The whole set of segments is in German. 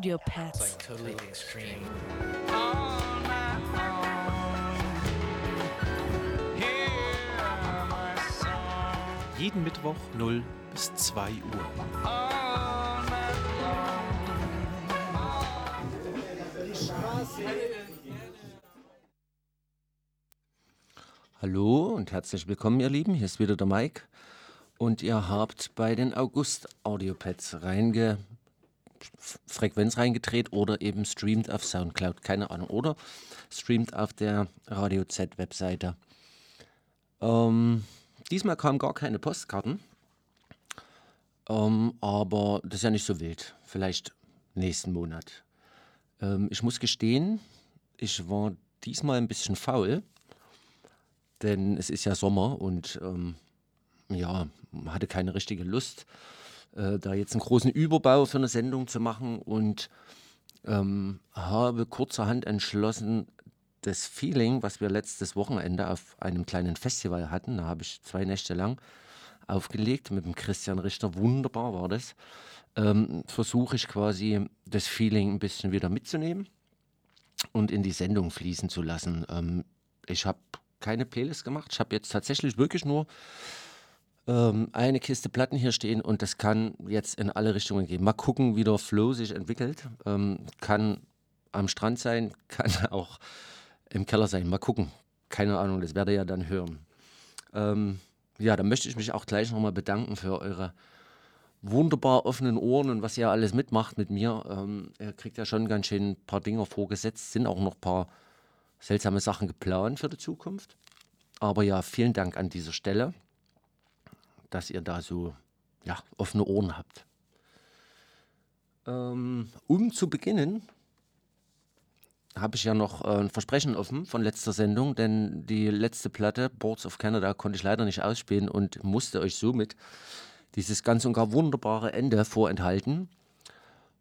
Audio Pets. totally extreme. Jeden Mittwoch 0 bis 2 Uhr. Hallo und herzlich willkommen, ihr Lieben. Hier ist wieder der Mike. Und ihr habt bei den August Audiopads reinge Frequenz reingedreht oder eben streamt auf Soundcloud, keine Ahnung. Oder streamt auf der Radio Z Webseite. Ähm, diesmal kamen gar keine Postkarten. Ähm, aber das ist ja nicht so wild. Vielleicht nächsten Monat. Ähm, ich muss gestehen, ich war diesmal ein bisschen faul denn es ist ja Sommer und ähm, ja, hatte keine richtige Lust, äh, da jetzt einen großen Überbau für eine Sendung zu machen und ähm, habe kurzerhand entschlossen, das Feeling, was wir letztes Wochenende auf einem kleinen Festival hatten, da habe ich zwei Nächte lang aufgelegt mit dem Christian Richter, wunderbar war das, ähm, versuche ich quasi das Feeling ein bisschen wieder mitzunehmen und in die Sendung fließen zu lassen. Ähm, ich habe keine Playlist gemacht. Ich habe jetzt tatsächlich wirklich nur ähm, eine Kiste Platten hier stehen und das kann jetzt in alle Richtungen gehen. Mal gucken, wie der Flow sich entwickelt. Ähm, kann am Strand sein, kann auch im Keller sein. Mal gucken. Keine Ahnung, das werdet ihr ja dann hören. Ähm, ja, dann möchte ich mich auch gleich nochmal bedanken für eure wunderbar offenen Ohren und was ihr alles mitmacht mit mir. Ähm, ihr kriegt ja schon ganz schön ein paar Dinger vorgesetzt, sind auch noch ein paar seltsame Sachen geplant für die Zukunft. Aber ja, vielen Dank an dieser Stelle, dass ihr da so ja, offene Ohren habt. Ähm, um zu beginnen, habe ich ja noch äh, ein Versprechen offen von letzter Sendung, denn die letzte Platte, Boards of Canada, konnte ich leider nicht ausspielen und musste euch somit dieses ganz und gar wunderbare Ende vorenthalten.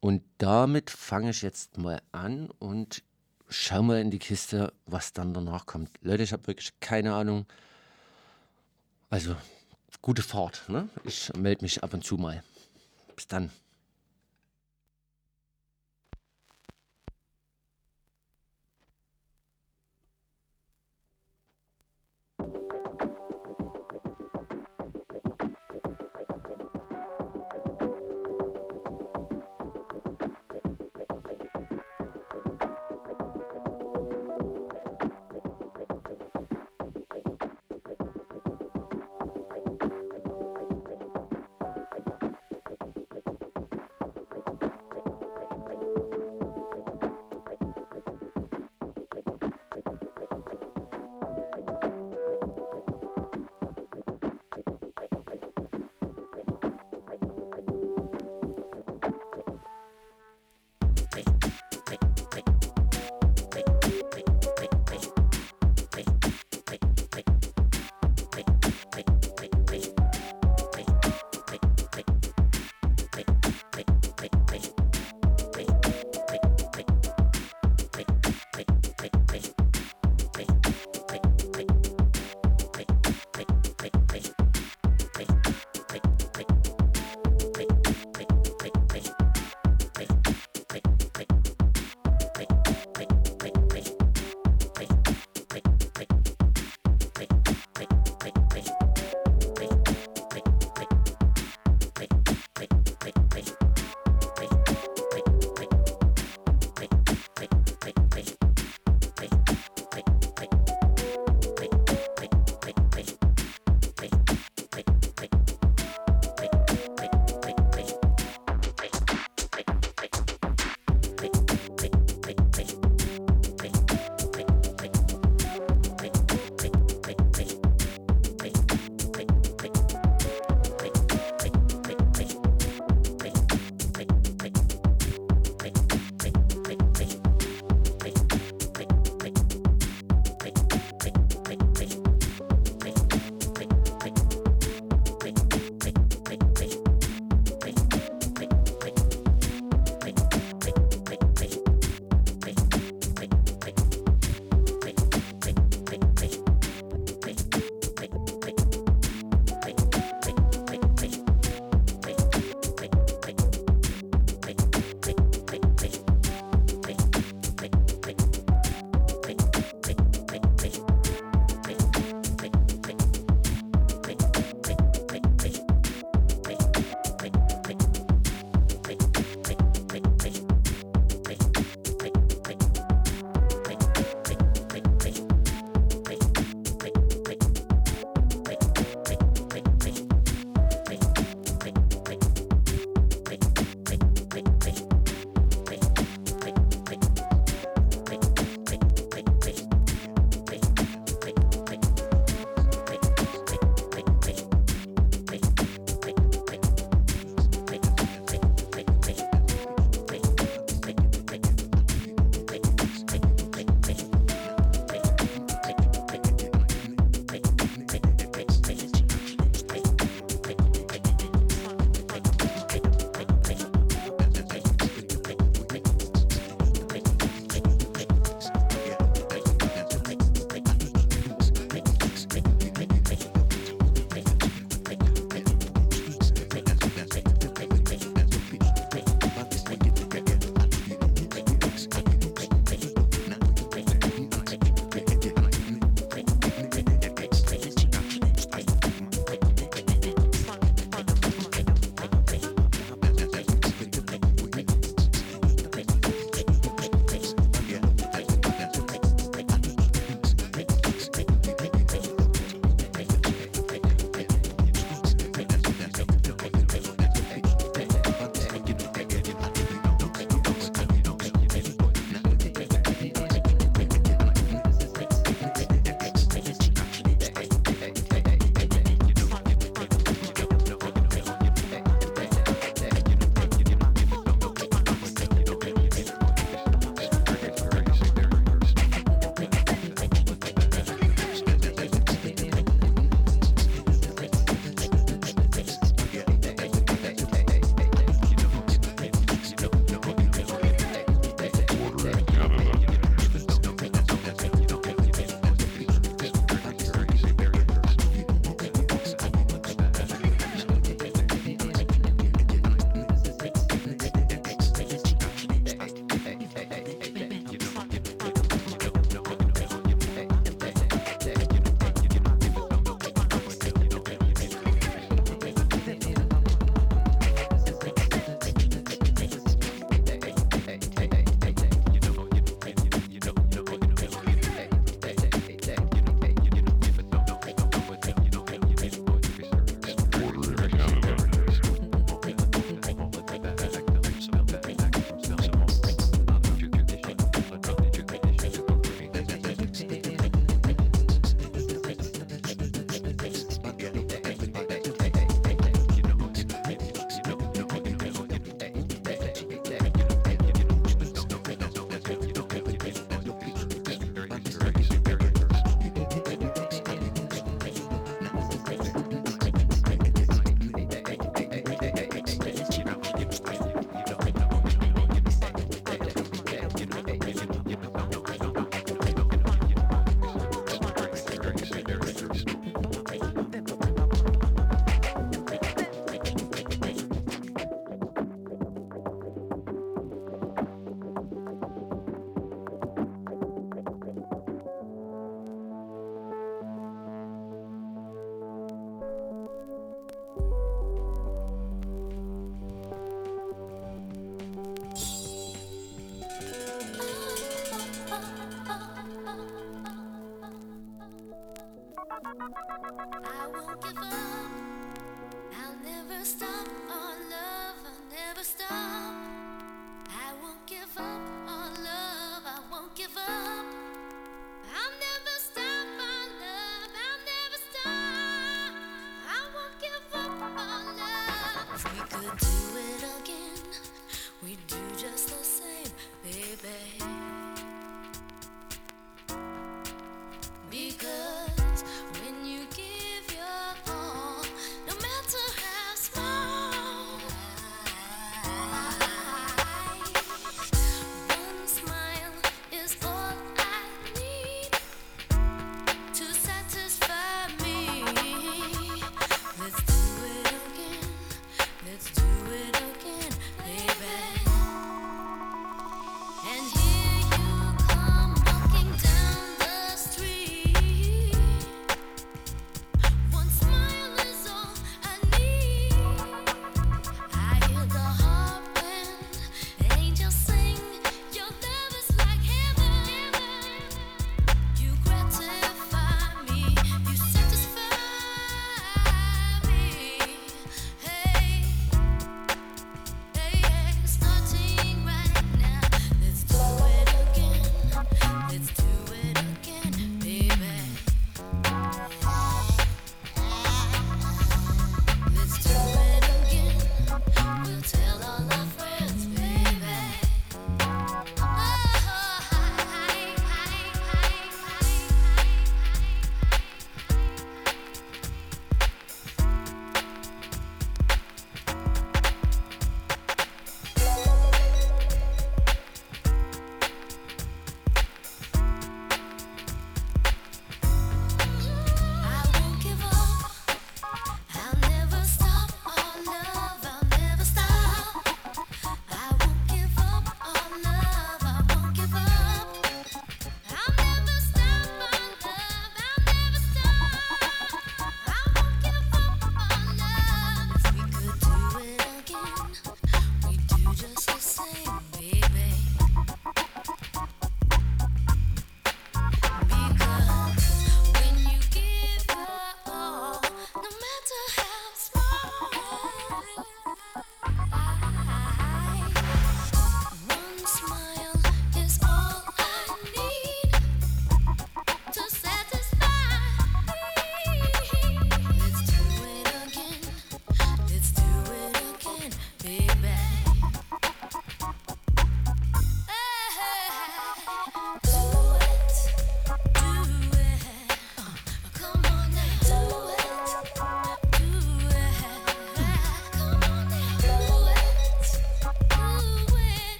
Und damit fange ich jetzt mal an und schau mal in die Kiste, was dann danach kommt. Leute, ich habe wirklich keine Ahnung. Also, gute Fahrt. Ne? Ich melde mich ab und zu mal. Bis dann.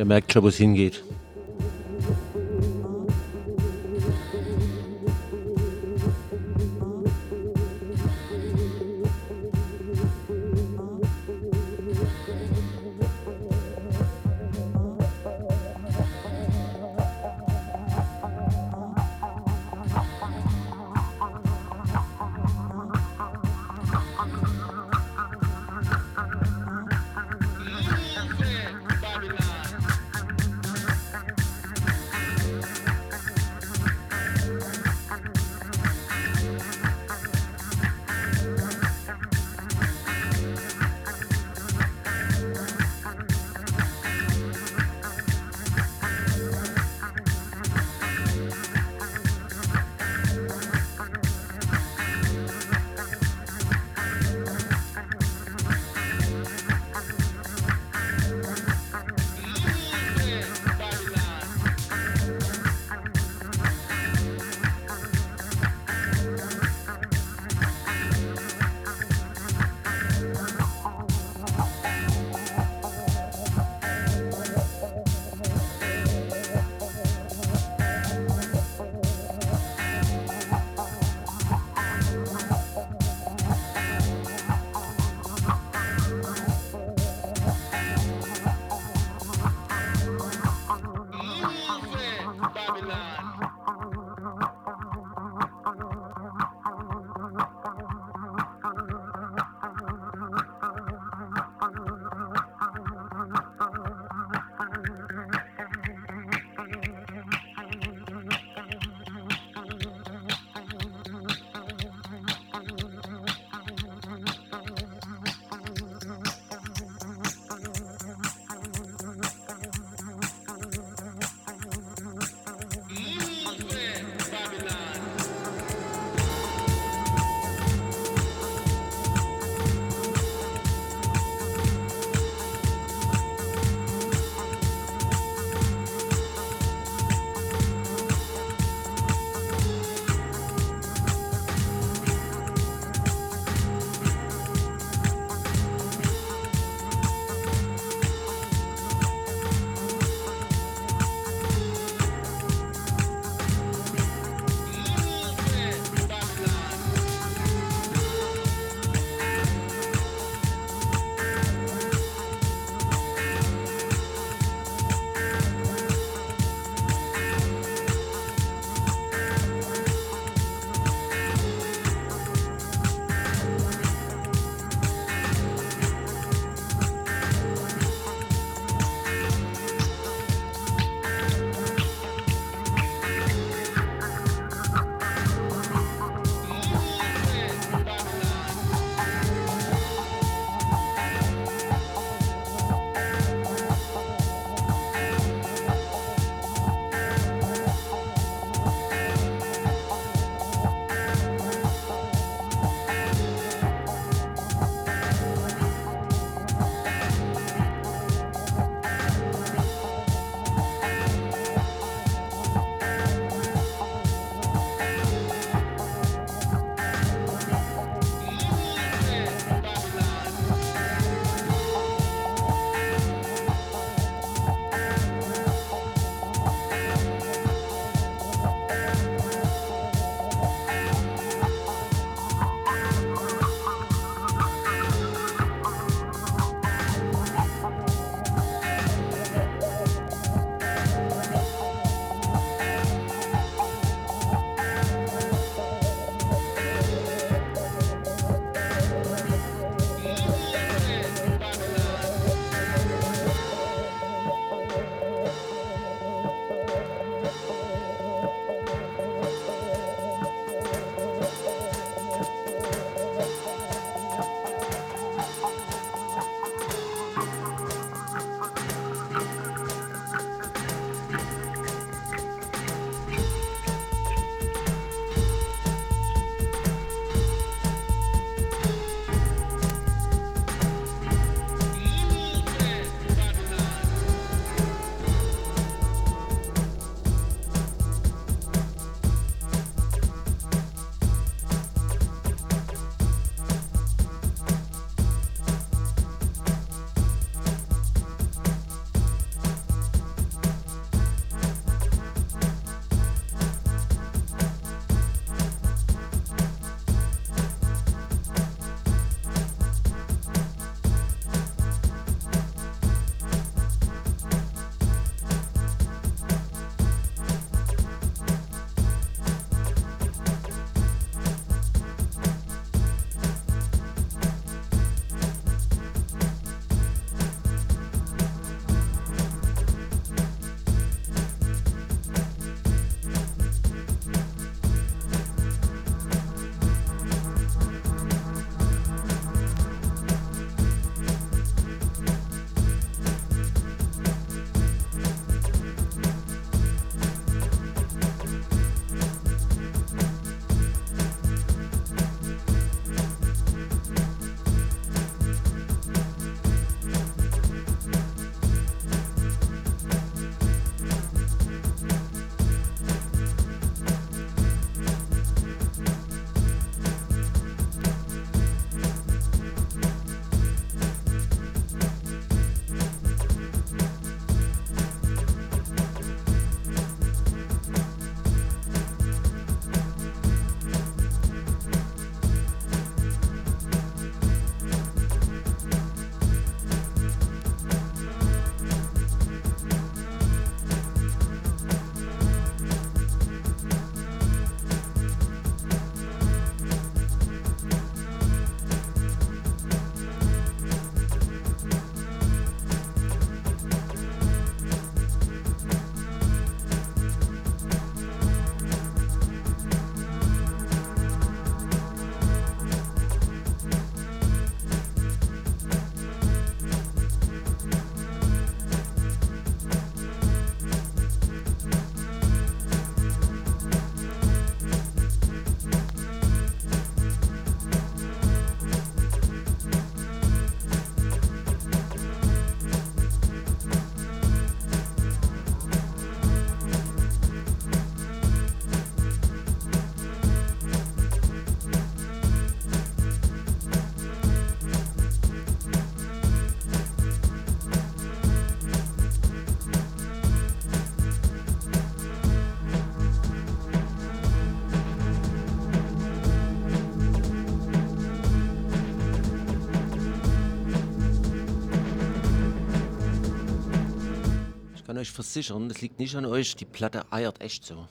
Ihr merkt schon, wo es hingeht. Euch versichern, das liegt nicht an euch. Die Platte eiert echt so.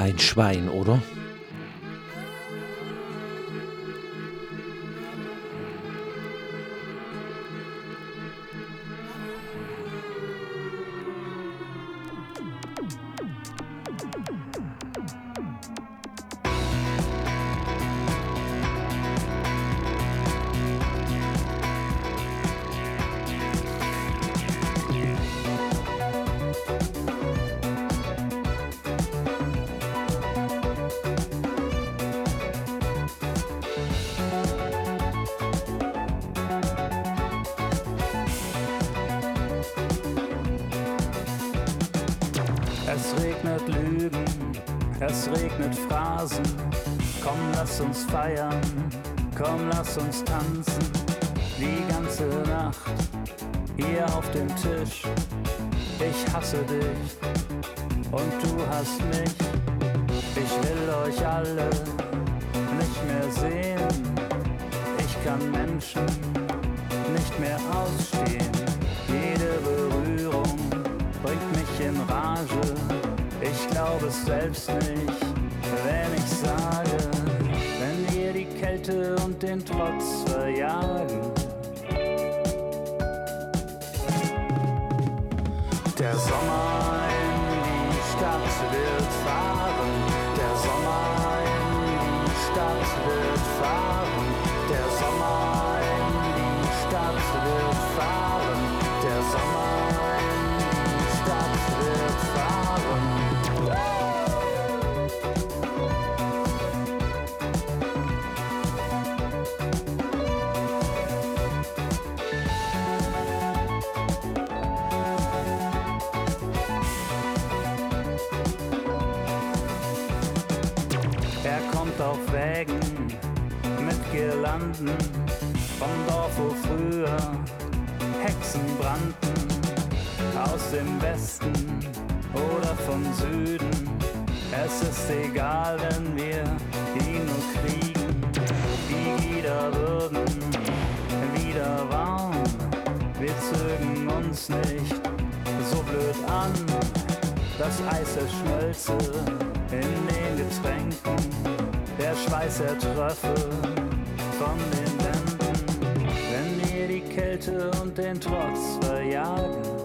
Ein Schwein, oder? Phrasen. Komm, lass uns feiern, komm, lass uns tanzen. Die ganze Nacht hier auf dem Tisch. Ich hasse dich und du hast mich. Ich will euch alle nicht mehr sehen. Ich kann Menschen nicht mehr ausstehen. Jede Berührung bringt mich in Rage. Ich glaube es selbst nicht, Kälte und den Trotz verjagen. Der Sommer Girlanden vom Dorf, wo früher Hexen brannten. Aus dem Westen oder vom Süden. Es ist egal, wenn wir ihn nur kriegen. Die Glieder würden wieder warm. Wir zögen uns nicht so blöd an. Das Eis erschmölze in den Getränken. Der Schweiß ertröffe von den. Wenn wir die Kälte und den Trotz verjagen.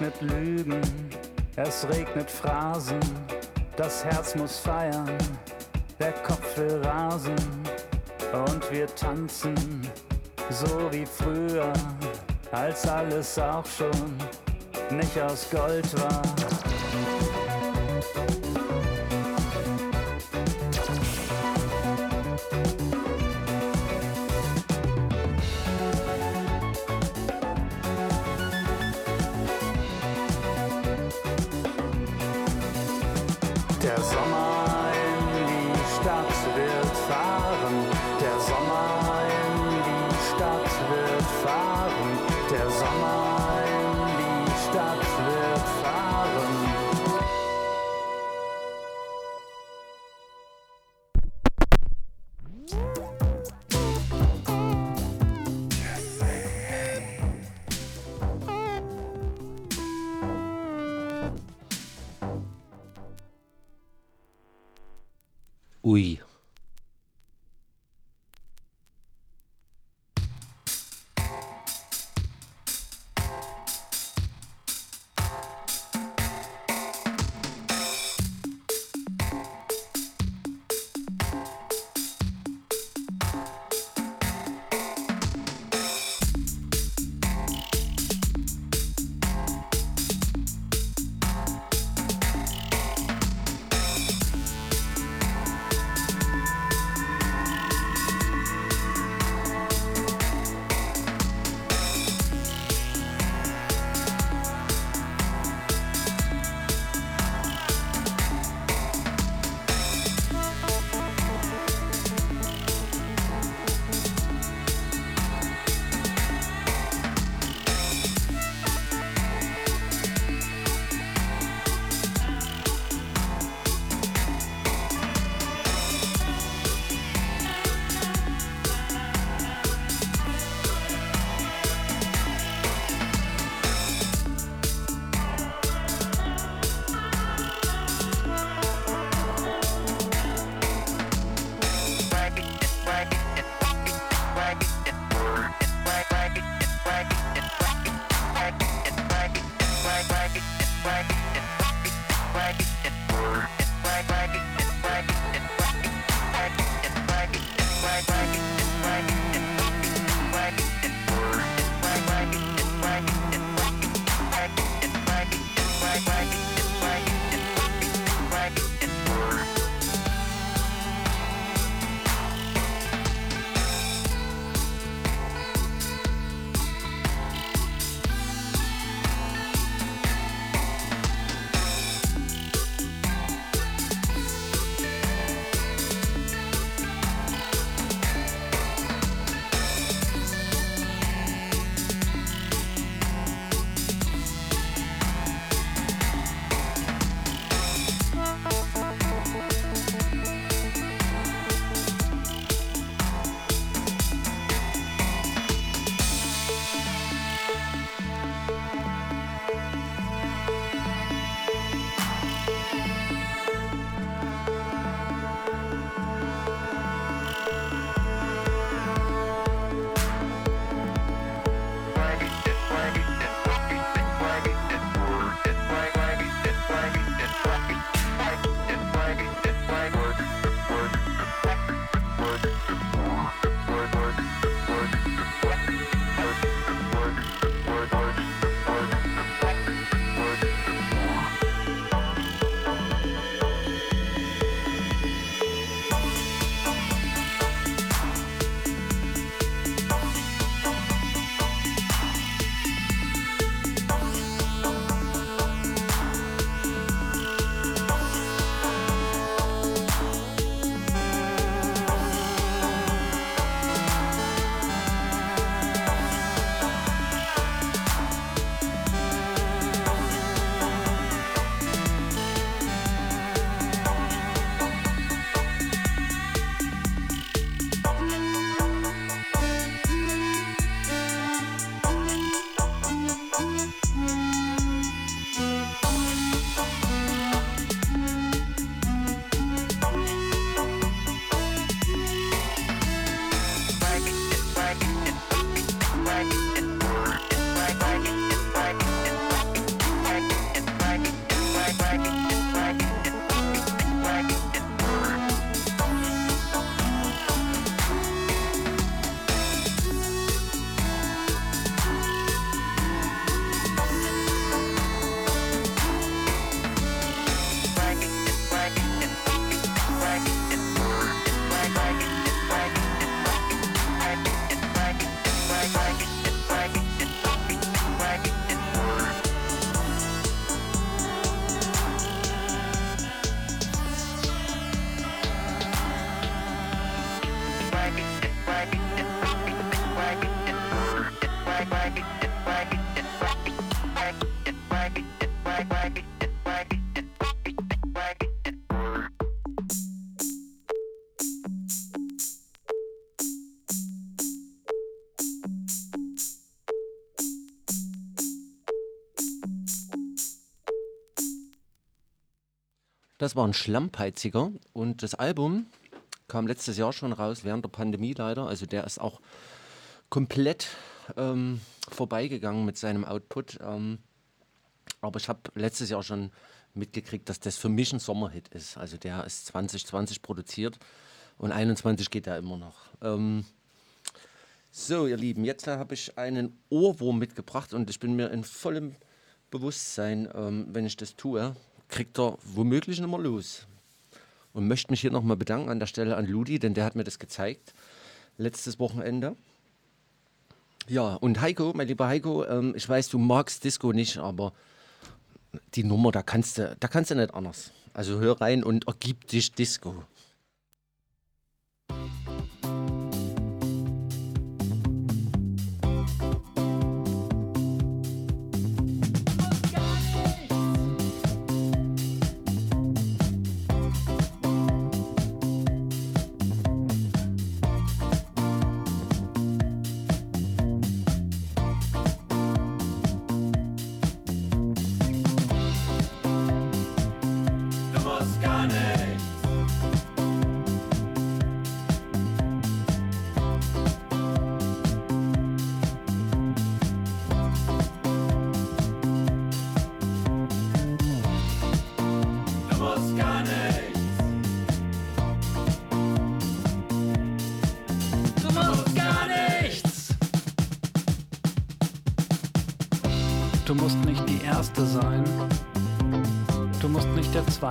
Regnet Lügen, es regnet Phrasen, das Herz muss feiern, der Kopf will rasen und wir tanzen, so wie früher, als alles auch schon nicht aus Gold war. Das war ein Schlammpeiziger und das Album kam letztes Jahr schon raus, während der Pandemie leider. Also der ist auch komplett ähm, vorbeigegangen mit seinem Output. Ähm, aber ich habe letztes Jahr schon mitgekriegt, dass das für mich ein Sommerhit ist. Also der ist 2020 produziert und 21 geht er immer noch. Ähm, so, ihr Lieben, jetzt habe ich einen Ohrwurm mitgebracht und ich bin mir in vollem Bewusstsein, ähm, wenn ich das tue, kriegt er womöglich nicht mehr los. Und möchte mich hier nochmal bedanken an der Stelle an Ludi, denn der hat mir das gezeigt letztes Wochenende. Ja, und Heiko, mein lieber Heiko, ähm, ich weiß, du magst Disco nicht, aber die Nummer, da kannst du, da kannst du nicht anders. Also hör rein und ergib dich Disco.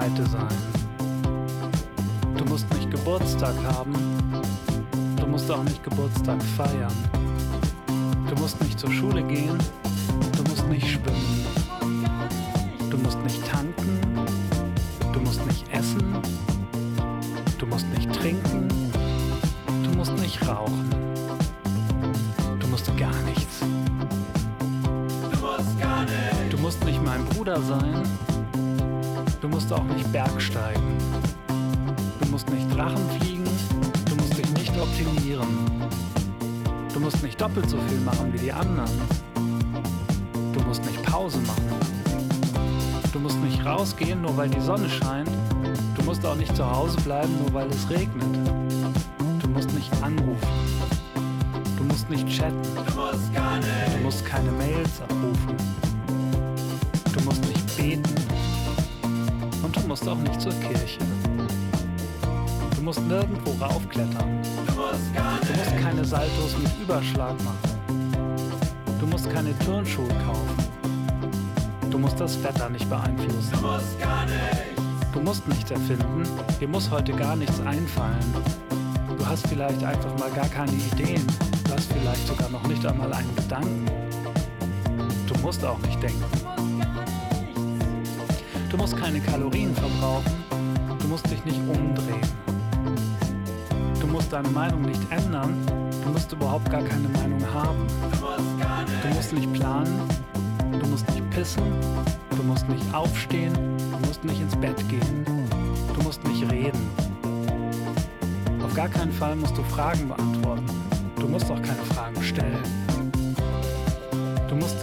Zweite sein. Du musst nicht Geburtstag haben. Du musst auch nicht Geburtstag feiern. Du musst nicht zur Schule gehen. Du musst nicht schwimmen. Bergsteigen. Du musst nicht Drachen fliegen. Du musst dich nicht optimieren. Du musst nicht doppelt so viel machen wie die anderen. Du musst nicht Pause machen. Du musst nicht rausgehen, nur weil die Sonne scheint. Du musst auch nicht zu Hause bleiben, nur weil es regnet. Du musst nicht anrufen. Du musst nicht chatten. Du musst gar Du musst keine Mails abrufen. Du musst nicht beten. Musst auch nicht zur Kirche. Du musst nirgendwo raufklettern. Du musst Du musst keine Saltos mit Überschlag machen. Du musst keine Turnschuhe kaufen. Du musst das Wetter nicht beeinflussen. Du musst. Du musst nichts erfinden. Dir muss heute gar nichts einfallen. Du hast vielleicht einfach mal gar keine Ideen. Du hast vielleicht sogar noch nicht einmal einen Gedanken. Du musst auch nicht denken. Du musst keine Kalorien verbrauchen. Du musst dich nicht umdrehen. Du musst deine Meinung nicht ändern. Du musst überhaupt gar keine Meinung haben. Du musst nicht planen, du musst nicht pissen, du musst nicht aufstehen, du musst nicht ins Bett gehen, du musst nicht reden. Auf gar keinen Fall musst du Fragen beantworten. Du musst auch keine Fragen stellen.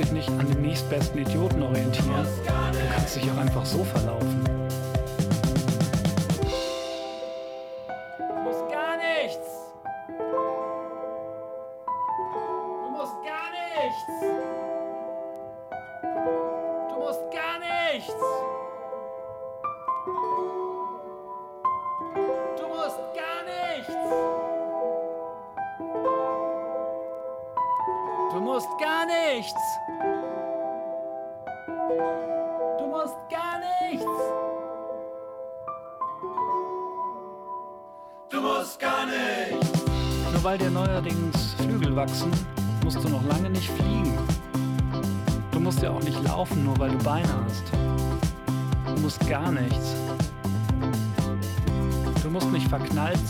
Dich nicht an dem nächstbesten Idioten orientieren. Du kannst dich auch einfach so verlaufen.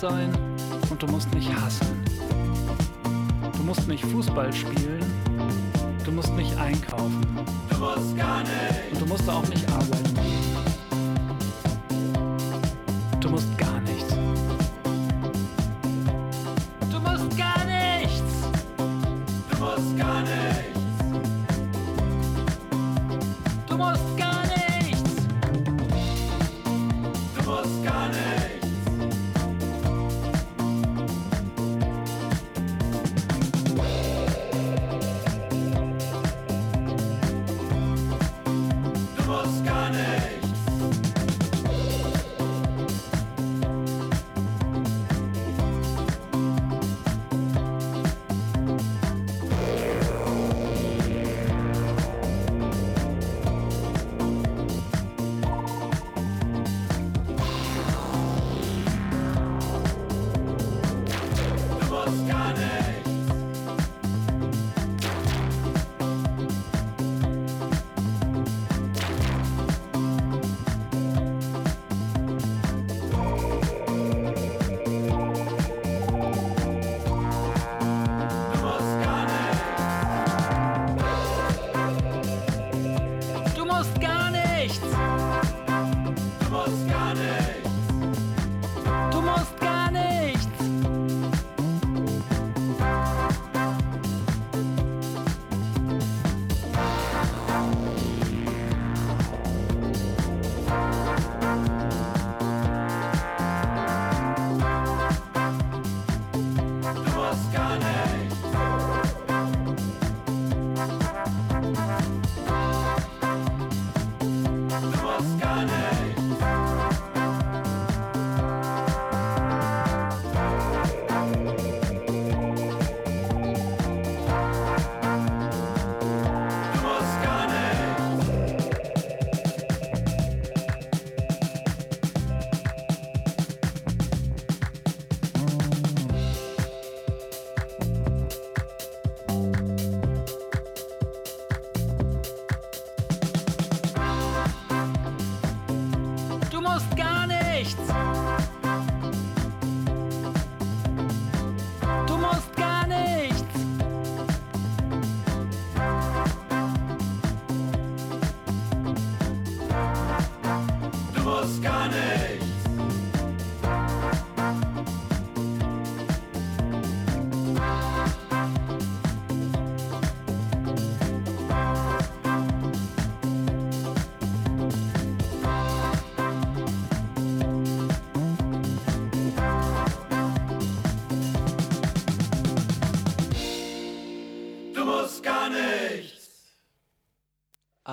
Sein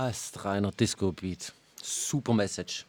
Astreiner Disco Beat. Super Message.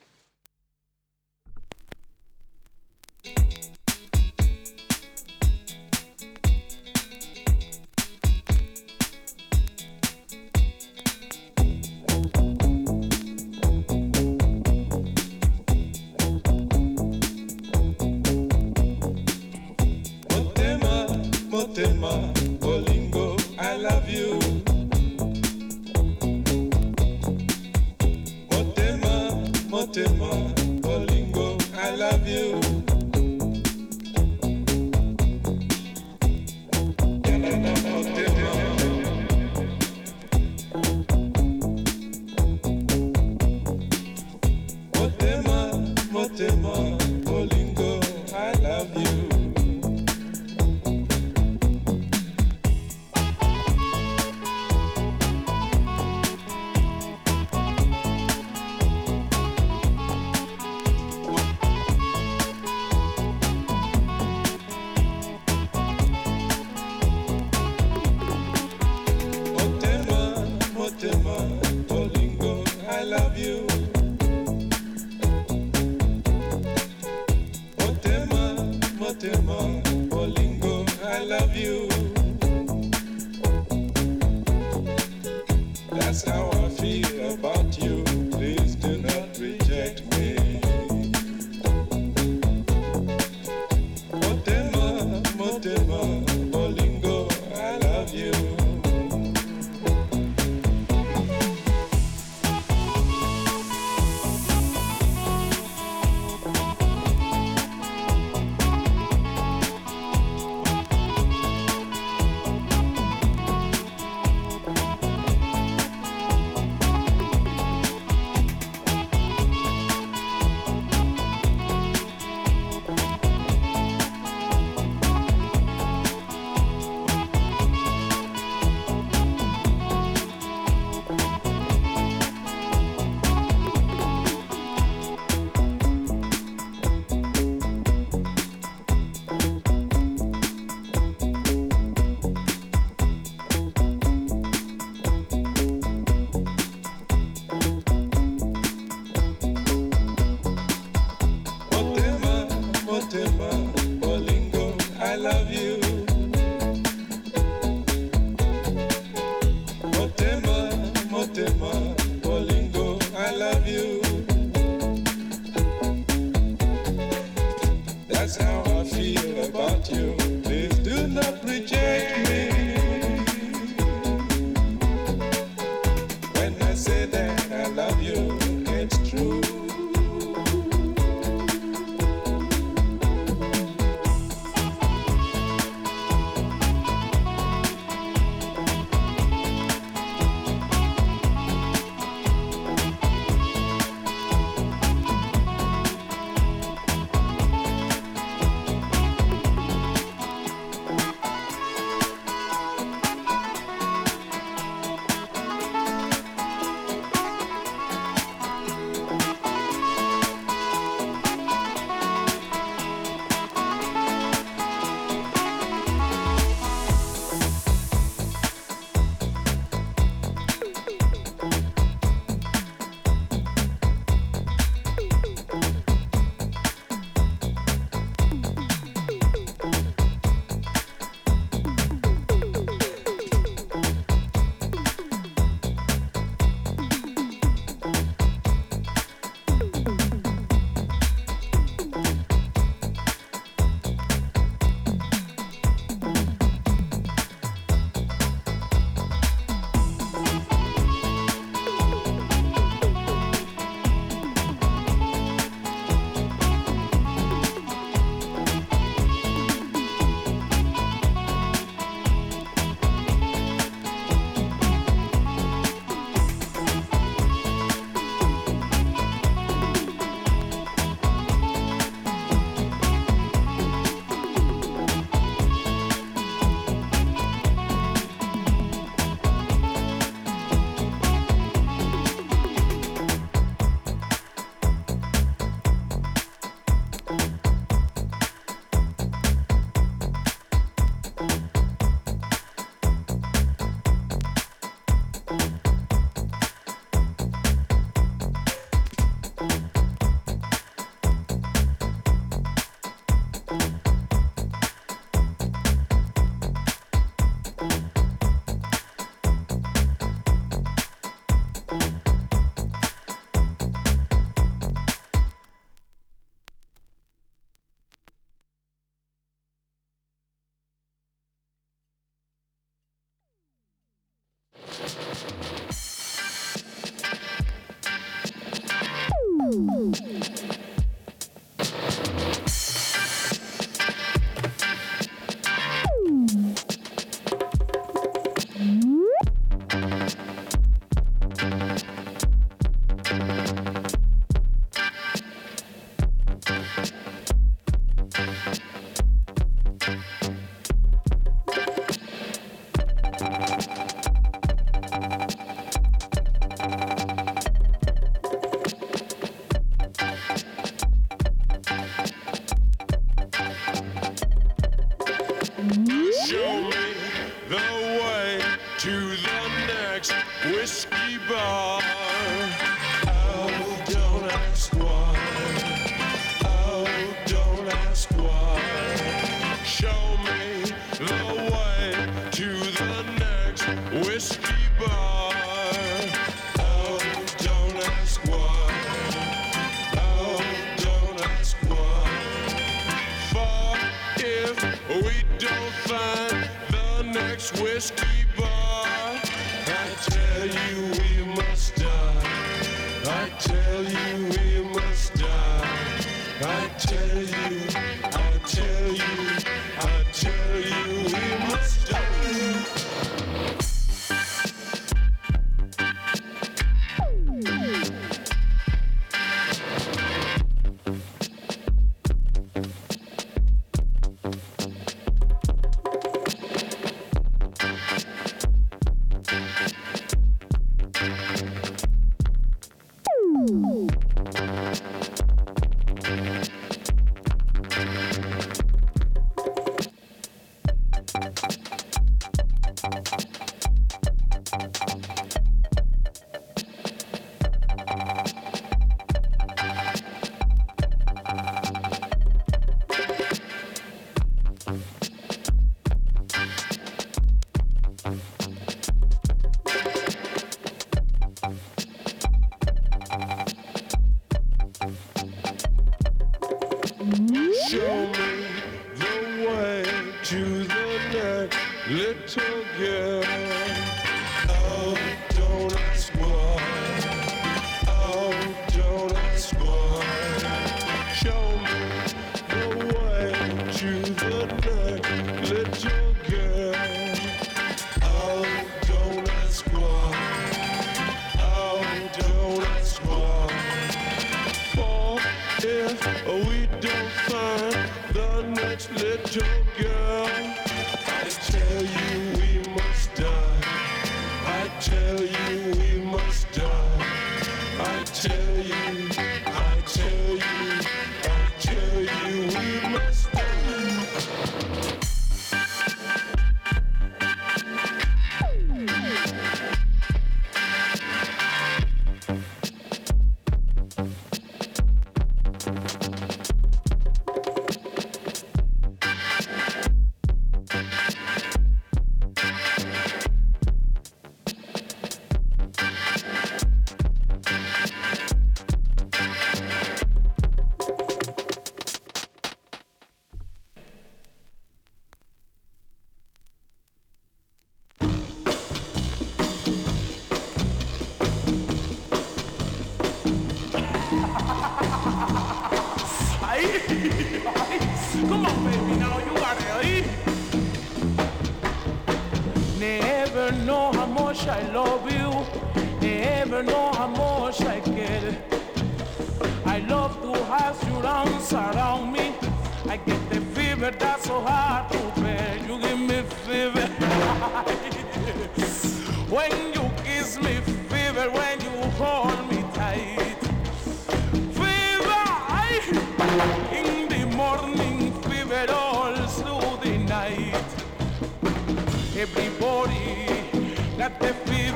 I love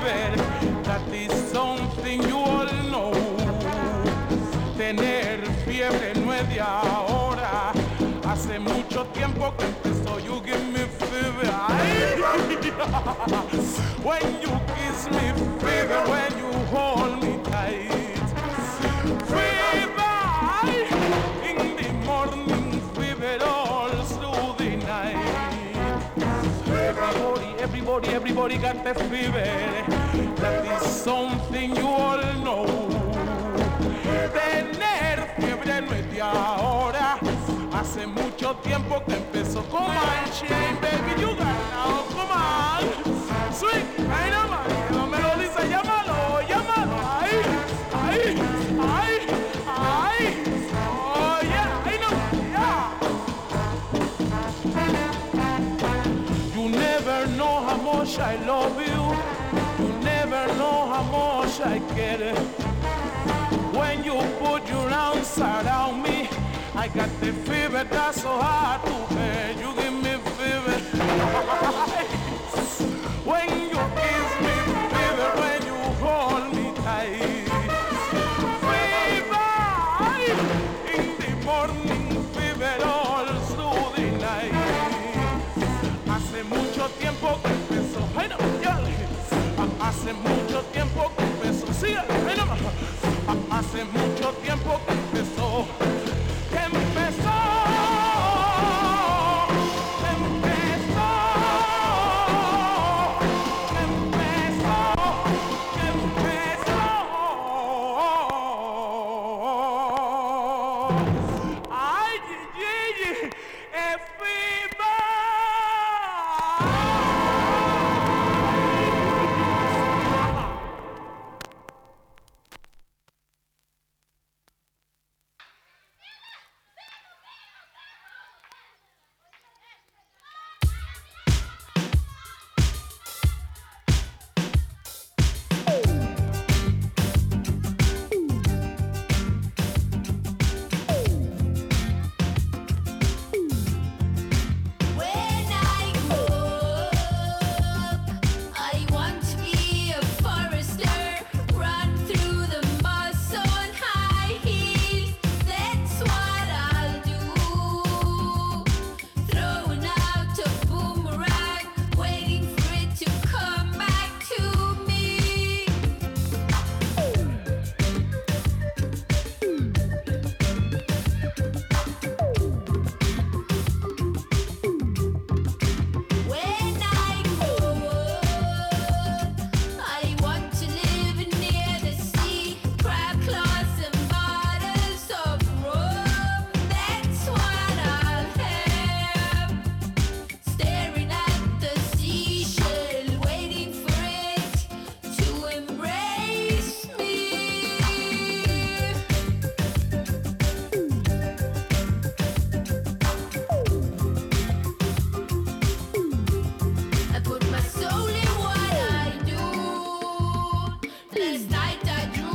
fever, that is something you all know. Tener fiebre de ahora, hace mucho tiempo que empezó. You give me fever, when you kiss me, fever, when you hold me tight. Everybody, everybody, got the fever. That is something you all know. Tener fiebre no es de ahora. Hace mucho tiempo que empezó. Come on, Shane, baby, you got now. Come on. Sweet, ay, much I love you. You never know how much I care. When you put your arms around me, I got the fever that's so hard to bear. You give me fever. Hace mucho tiempo que empezó. Sigue, ay, no. Hace mucho I died, you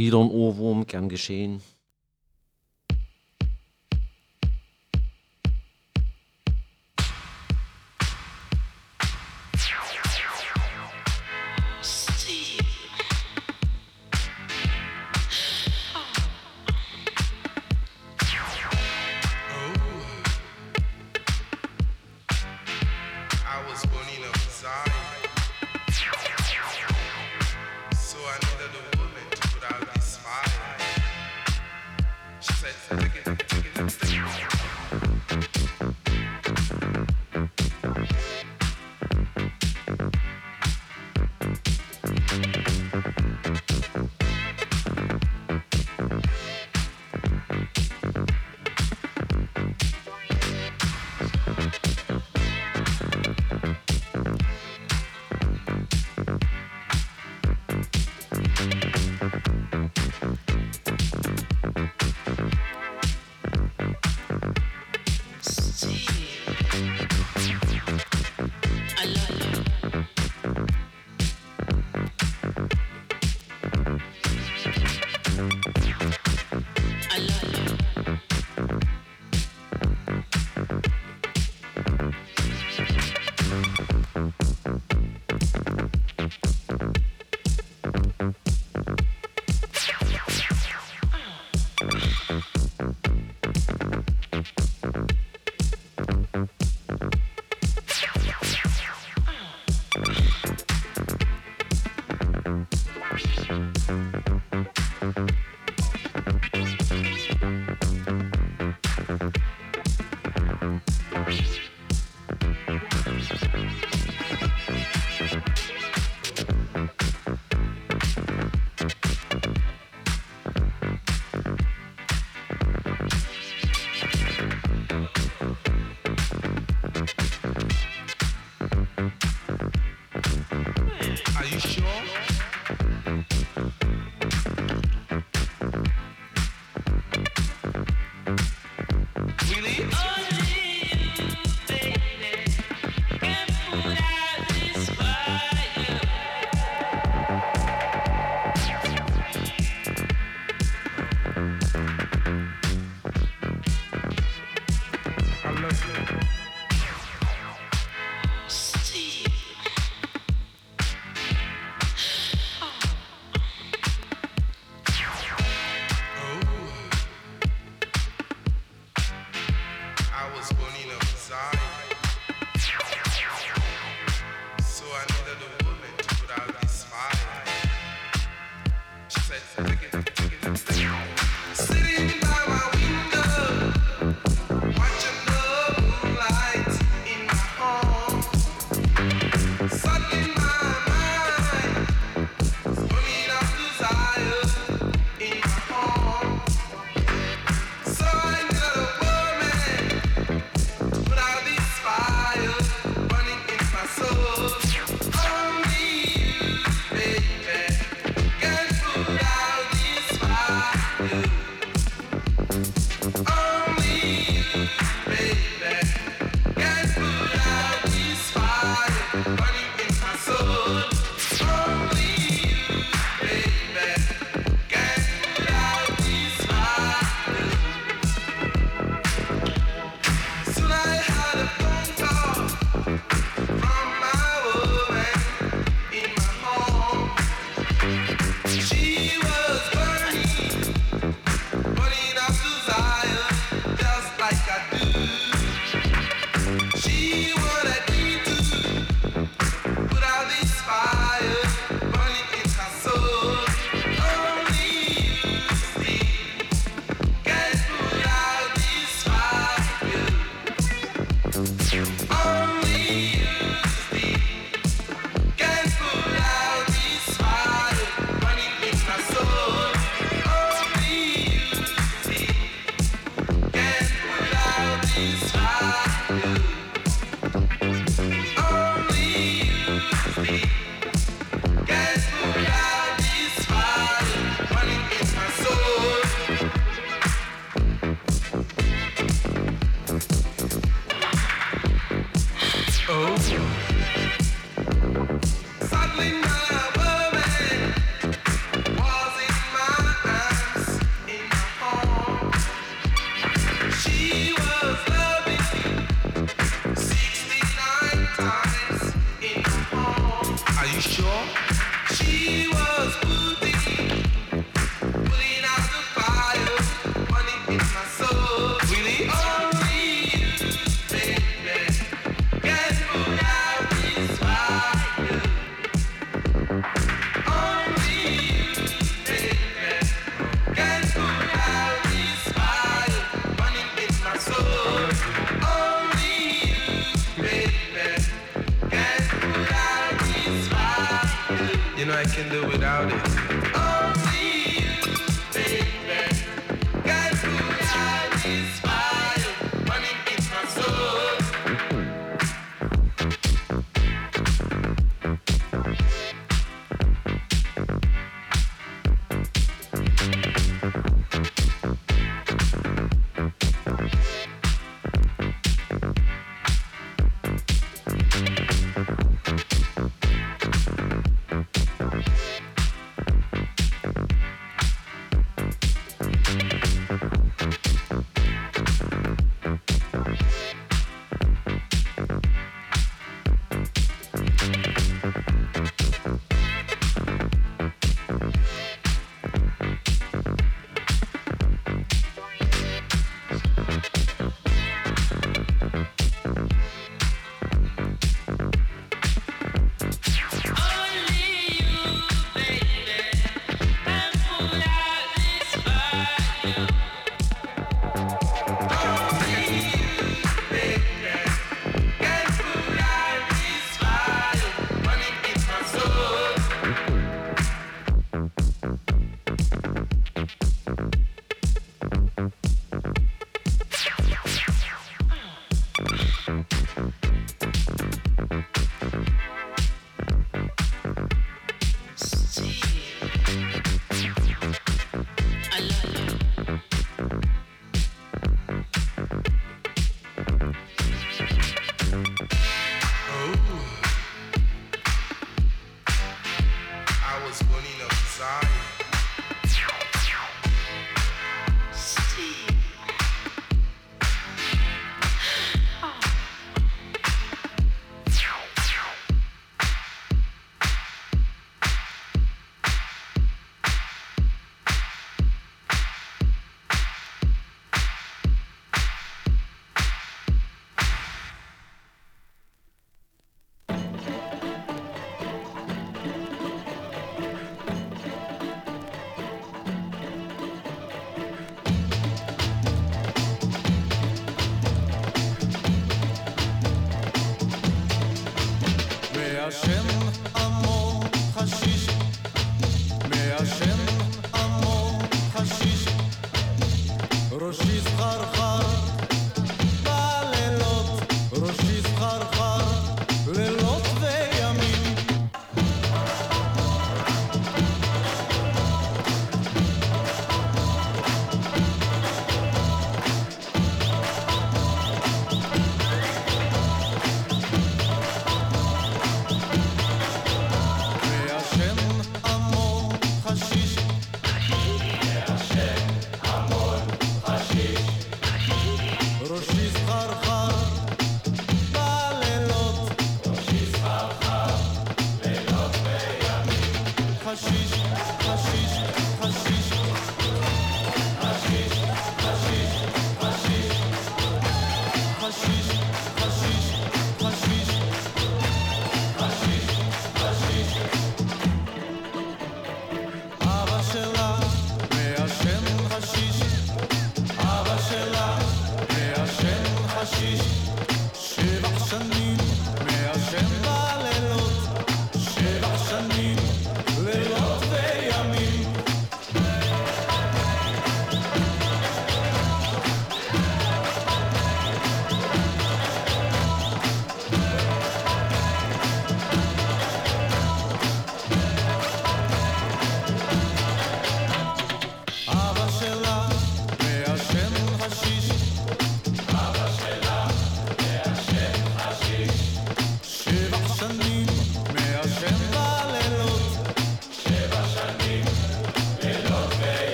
Wieder ein Ohrwurm, gern geschehen.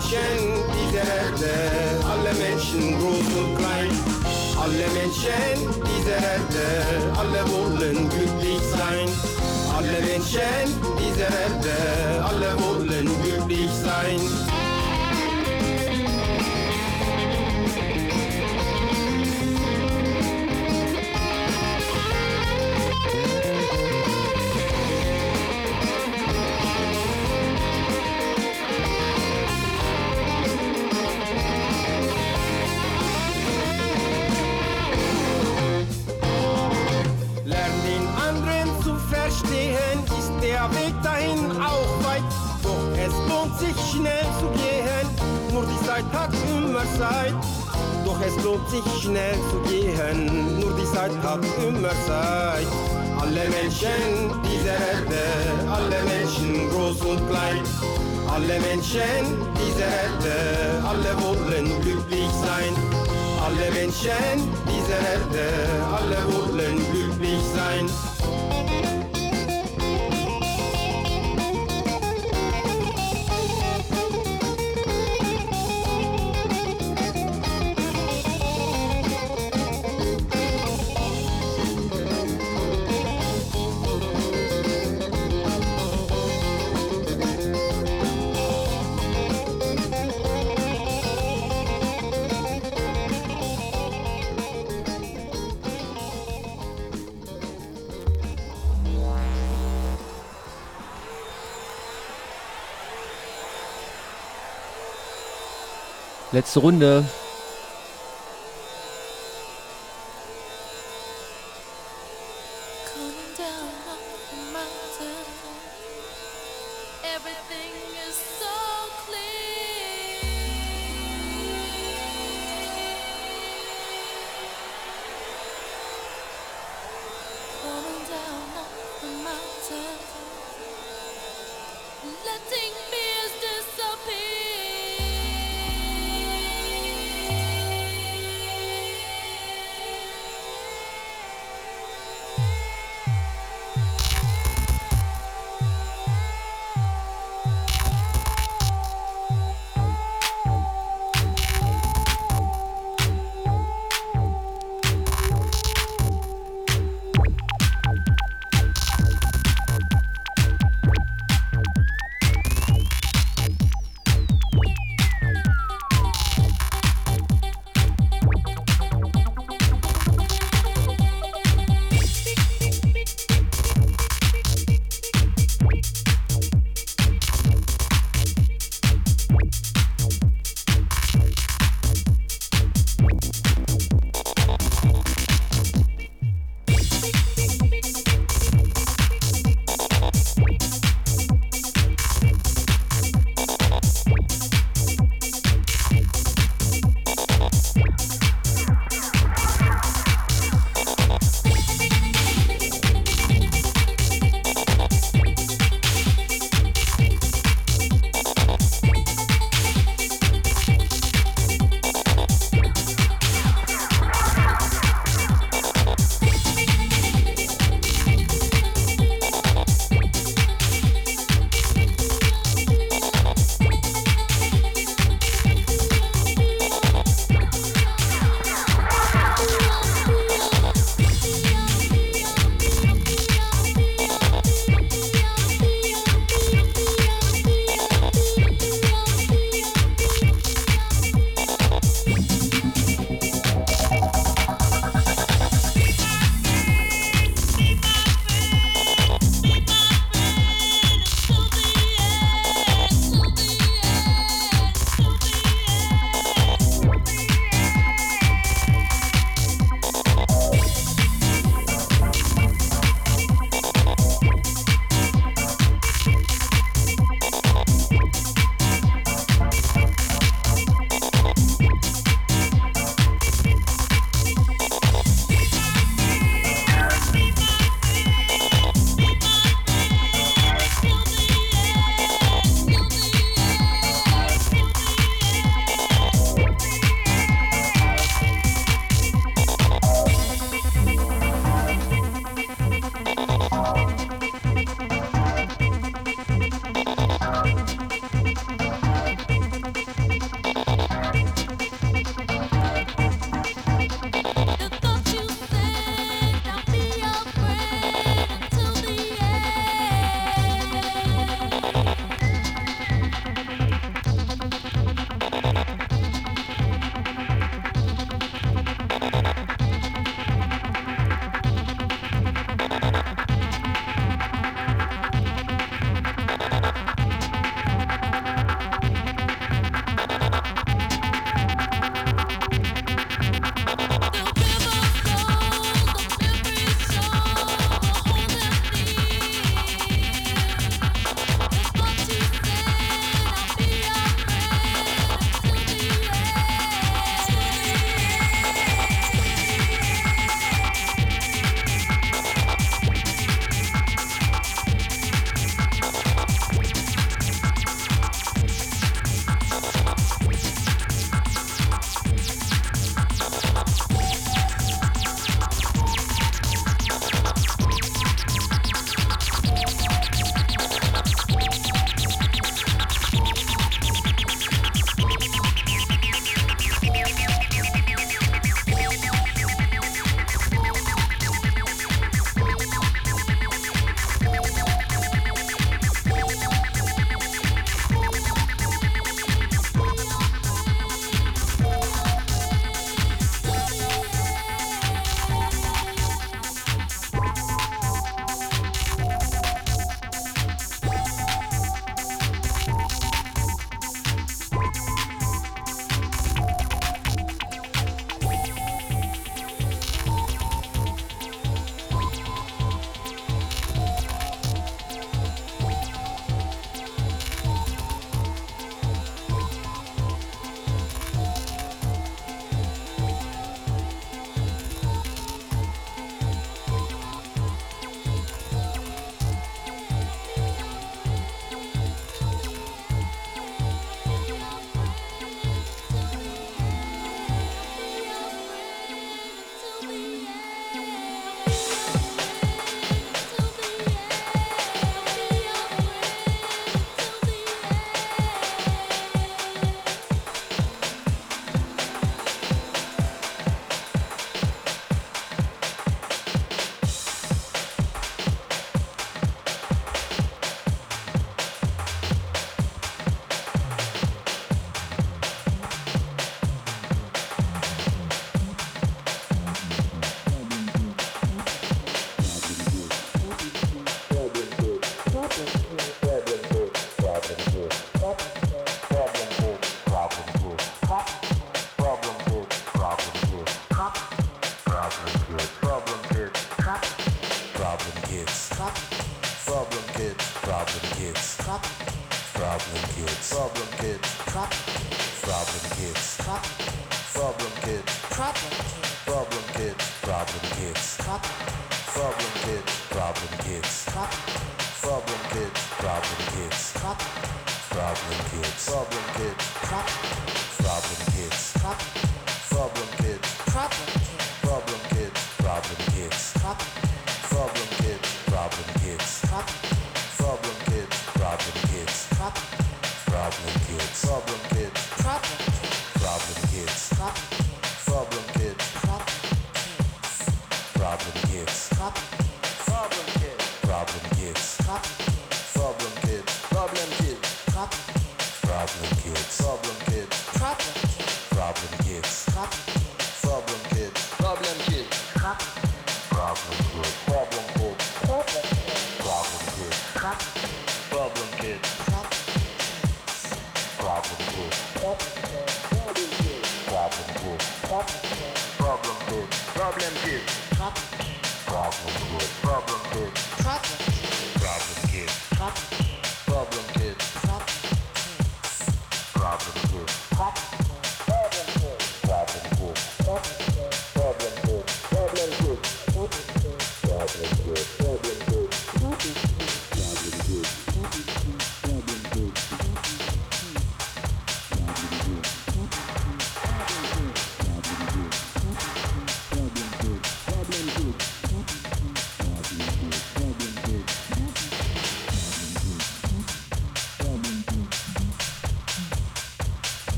Menschen dieser Erde, alle Menschen groß und klein, alle Menschen dieser Erde, alle wollen glücklich sein. Alle Menschen dieser Erde, alle wollen glücklich sein. Der Weg dahin auch weit. Doch es lohnt sich schnell zu gehen, nur die Zeit hat immer Zeit. Doch es lohnt sich schnell zu gehen, nur die Zeit hat immer Zeit. Alle Menschen dieser Erde, alle Menschen groß und klein. Alle Menschen dieser Erde, alle wollen glücklich sein. Alle Menschen dieser Erde, alle wollen Letzte Runde.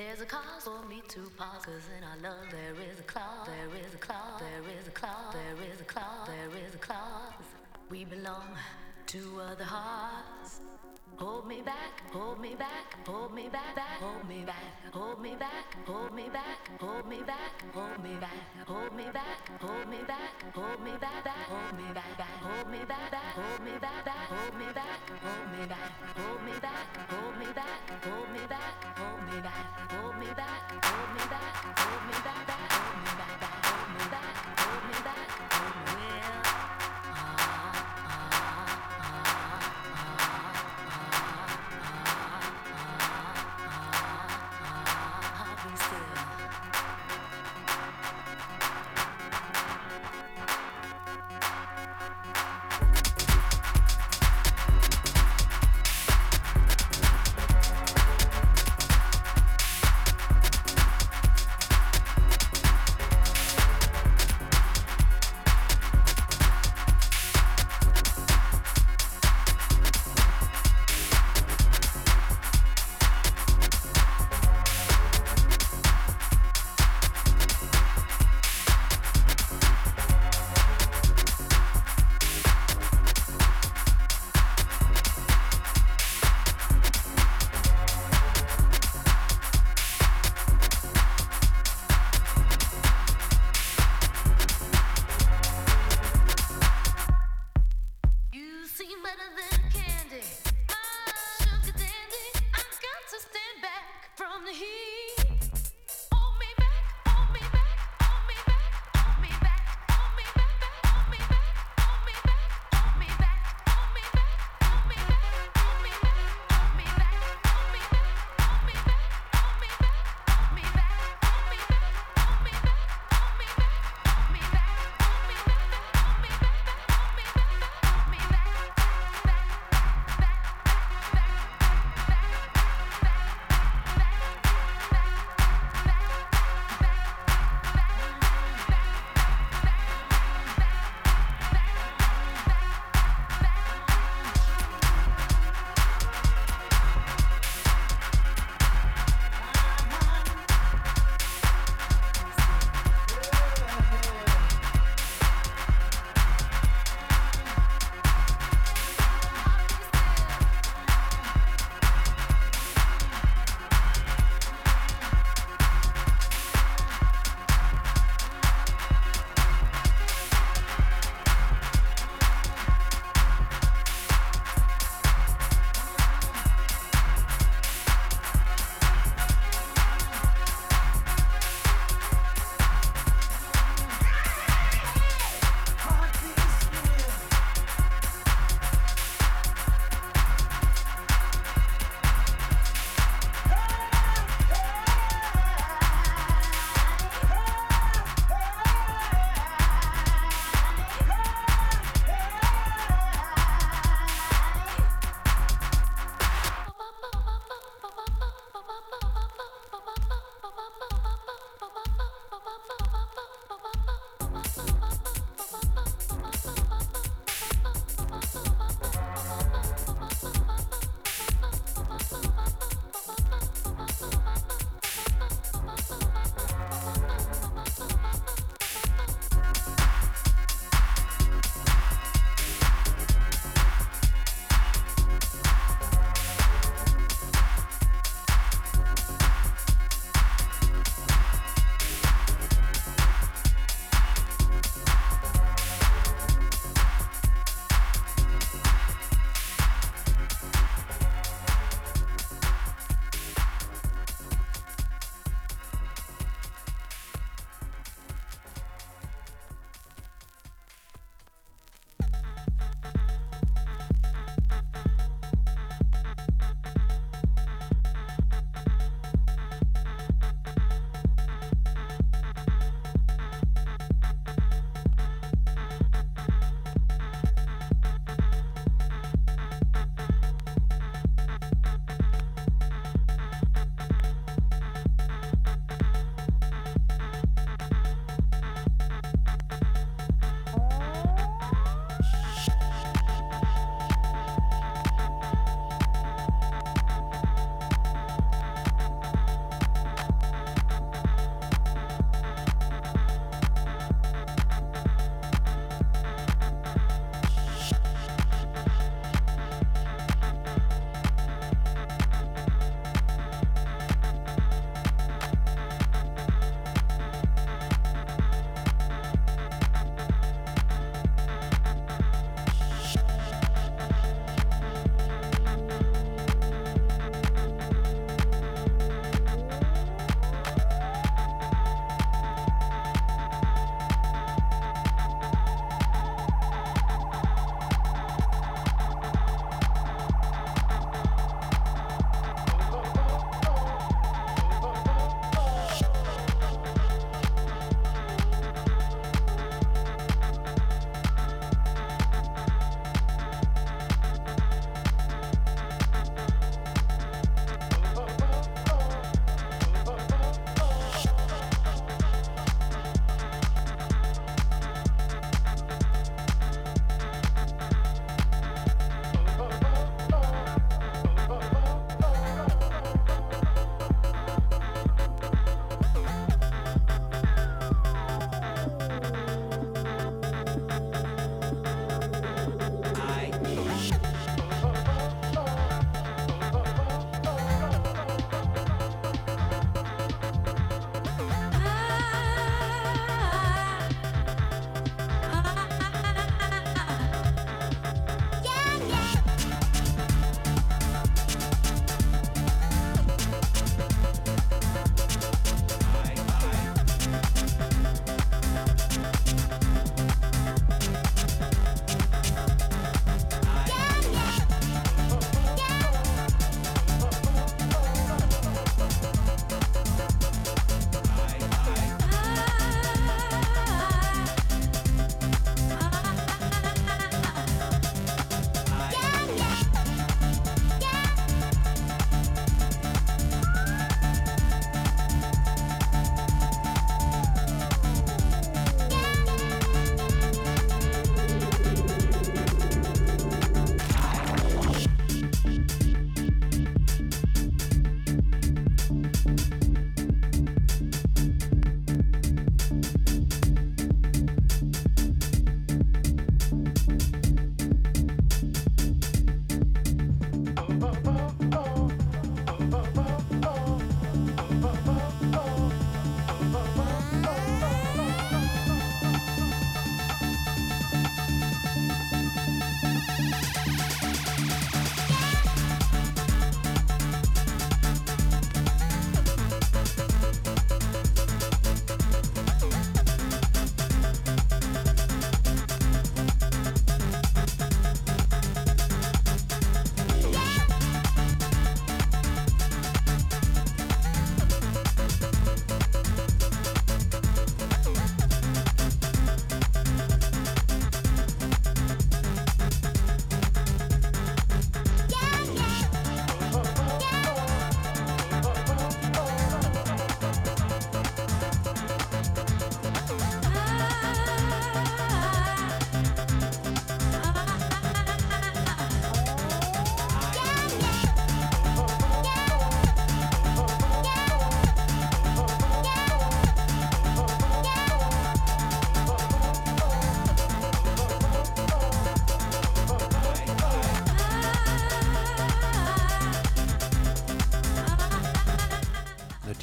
There's a cause for me to pause, cause in our love there is a clause, there is a clause, there is a clause, there is a clause, there is a clause. We belong to other hearts. Hold me back, hold me back, hold me back, back, hold me back, hold me back, hold me back, hold me back, hold me back, hold me back, hold me back, hold me back, back, hold me back, back, hold me back, back, hold me back, back, hold me back, hold me back,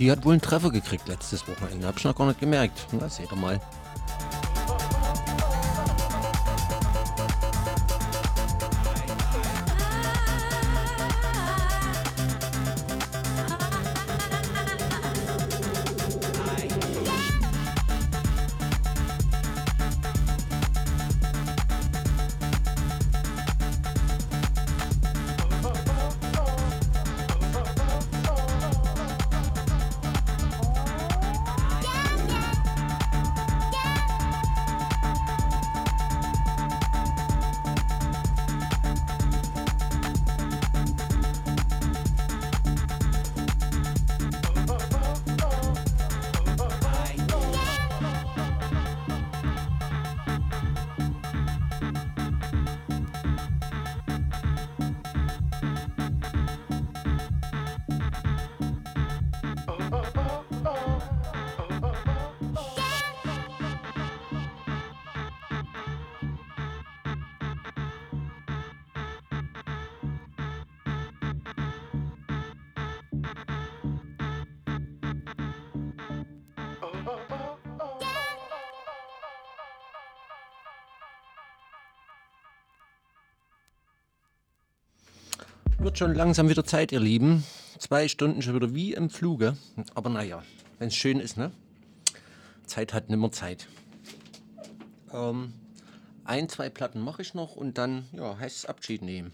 Die hat wohl einen Treffer gekriegt letztes Wochenende. Hab ich noch gar nicht gemerkt. Na, seht ihr mal. Schon langsam wieder Zeit, ihr Lieben. Zwei Stunden schon wieder wie im Fluge. Aber naja, wenn es schön ist, ne? Zeit hat nimmer Zeit. Ähm, ein, zwei Platten mache ich noch und dann ja, heißt es Abschied nehmen.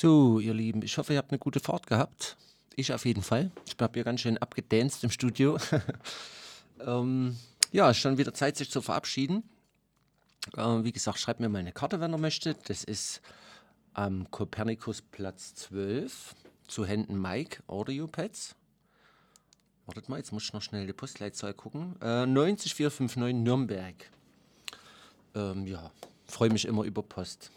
So, ihr Lieben, ich hoffe, ihr habt eine gute Fahrt gehabt. Ich auf jeden Fall. Ich habe hier ganz schön abgedanced im Studio. ähm, ja, schon wieder Zeit, sich zu verabschieden. Ähm, wie gesagt, schreibt mir mal eine Karte, wenn ihr möchtet. Das ist am Kopernikusplatz 12 zu Händen Mike Audiopads. Wartet mal, jetzt muss ich noch schnell die Postleitzahl gucken. Äh, 90459 Nürnberg. Ähm, ja, freue mich immer über Post.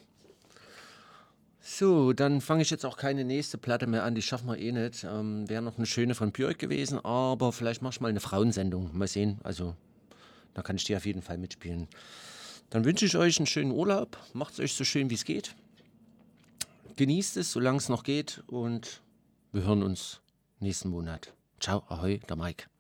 So, dann fange ich jetzt auch keine nächste Platte mehr an, die schaffen wir eh nicht. Ähm, Wäre noch eine schöne von Björk gewesen, aber vielleicht mach ich mal eine Frauensendung. Mal sehen. Also, da kann ich die auf jeden Fall mitspielen. Dann wünsche ich euch einen schönen Urlaub. Macht es euch so schön, wie es geht. Genießt es, solange es noch geht. Und wir hören uns nächsten Monat. Ciao, ahoi, der Mike.